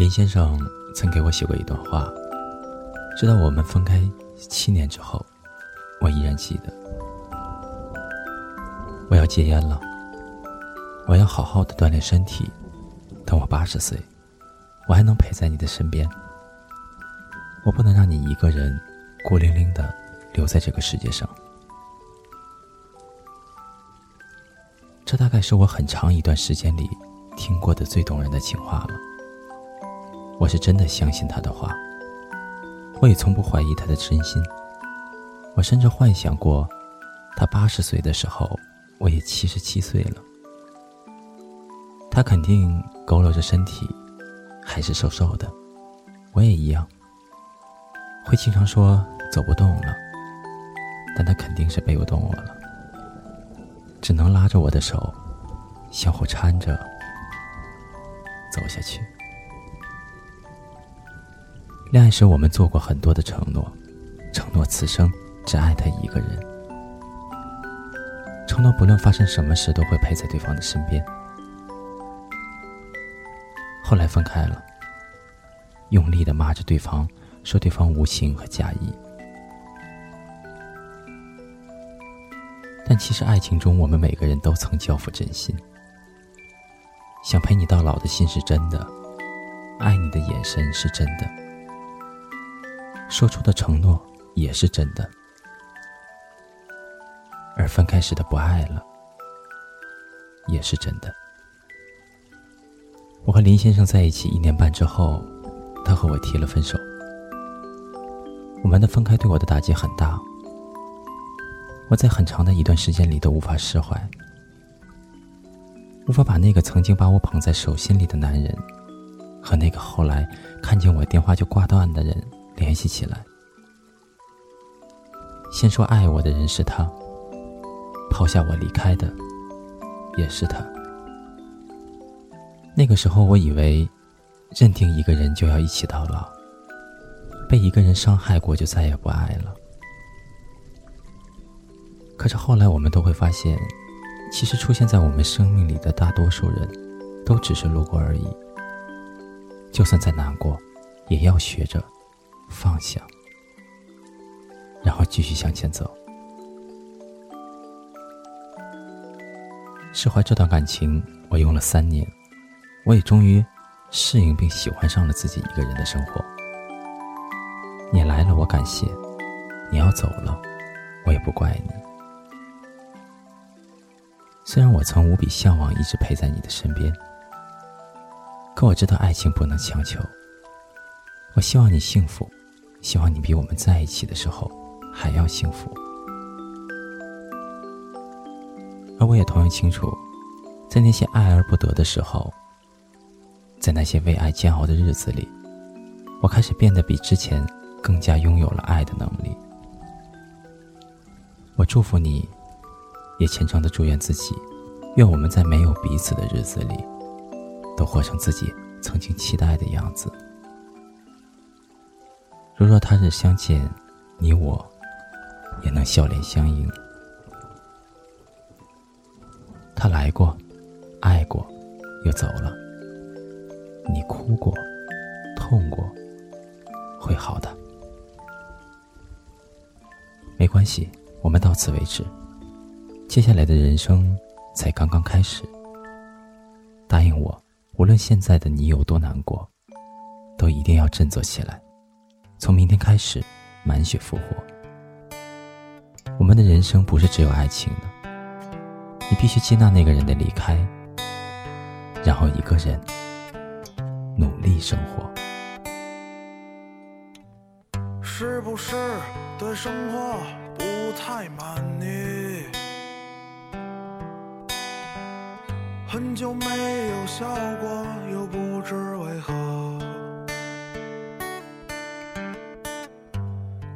林先生曾给我写过一段话，直到我们分开七年之后，我依然记得。我要戒烟了，我要好好的锻炼身体，等我八十岁，我还能陪在你的身边。我不能让你一个人孤零零的留在这个世界上。这大概是我很长一段时间里听过的最动人的情话了。我是真的相信他的话，我也从不怀疑他的真心。我甚至幻想过，他八十岁的时候，我也七十七岁了。他肯定佝偻着身体，还是瘦瘦的，我也一样。会经常说走不动了，但他肯定是背不动我了。只能拉着我的手，相互搀着走下去。恋爱时，我们做过很多的承诺，承诺此生只爱他一个人，承诺不论发生什么事都会陪在对方的身边。后来分开了，用力的骂着对方，说对方无情和假意。但其实，爱情中我们每个人都曾交付真心，想陪你到老的心是真的，爱你的眼神是真的，说出的承诺也是真的，而分开时的不爱了，也是真的。我和林先生在一起一年半之后，他和我提了分手。我们的分开对我的打击很大。我在很长的一段时间里都无法释怀，无法把那个曾经把我捧在手心里的男人，和那个后来看见我电话就挂断的人联系起来。先说爱我的人是他，抛下我离开的也是他。那个时候我以为，认定一个人就要一起到老，被一个人伤害过就再也不爱了。可是后来，我们都会发现，其实出现在我们生命里的大多数人，都只是路过而已。就算再难过，也要学着放下，然后继续向前走。释怀这段感情，我用了三年，我也终于适应并喜欢上了自己一个人的生活。你来了，我感谢；你要走了，我也不怪你。虽然我曾无比向往一直陪在你的身边，可我知道爱情不能强求。我希望你幸福，希望你比我们在一起的时候还要幸福。而我也同样清楚，在那些爱而不得的时候，在那些为爱煎熬的日子里，我开始变得比之前更加拥有了爱的能力。我祝福你。也虔诚的祝愿自己，愿我们在没有彼此的日子里，都活成自己曾经期待的样子。如若他日相见，你我也能笑脸相迎。他来过，爱过，又走了。你哭过，痛过，会好的。没关系，我们到此为止。接下来的人生才刚刚开始。答应我，无论现在的你有多难过，都一定要振作起来。从明天开始，满血复活。我们的人生不是只有爱情的，你必须接纳那个人的离开，然后一个人努力生活。是不是对生活不太满意？很久没有笑过，又不知为何。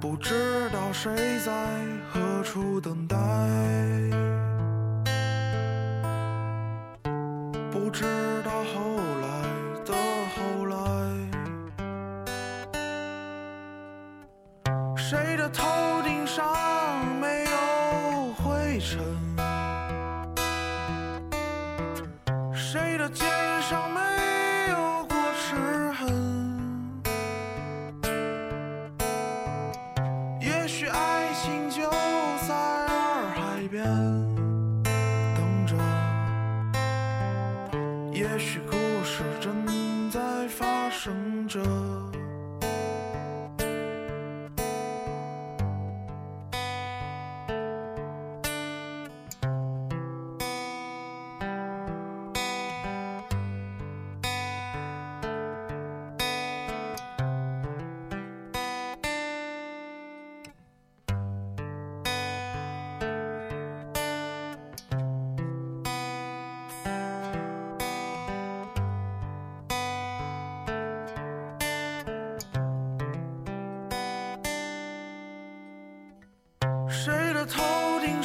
不知道谁在何处等待，不知道后来的后来，谁的头顶上没有灰尘，生着。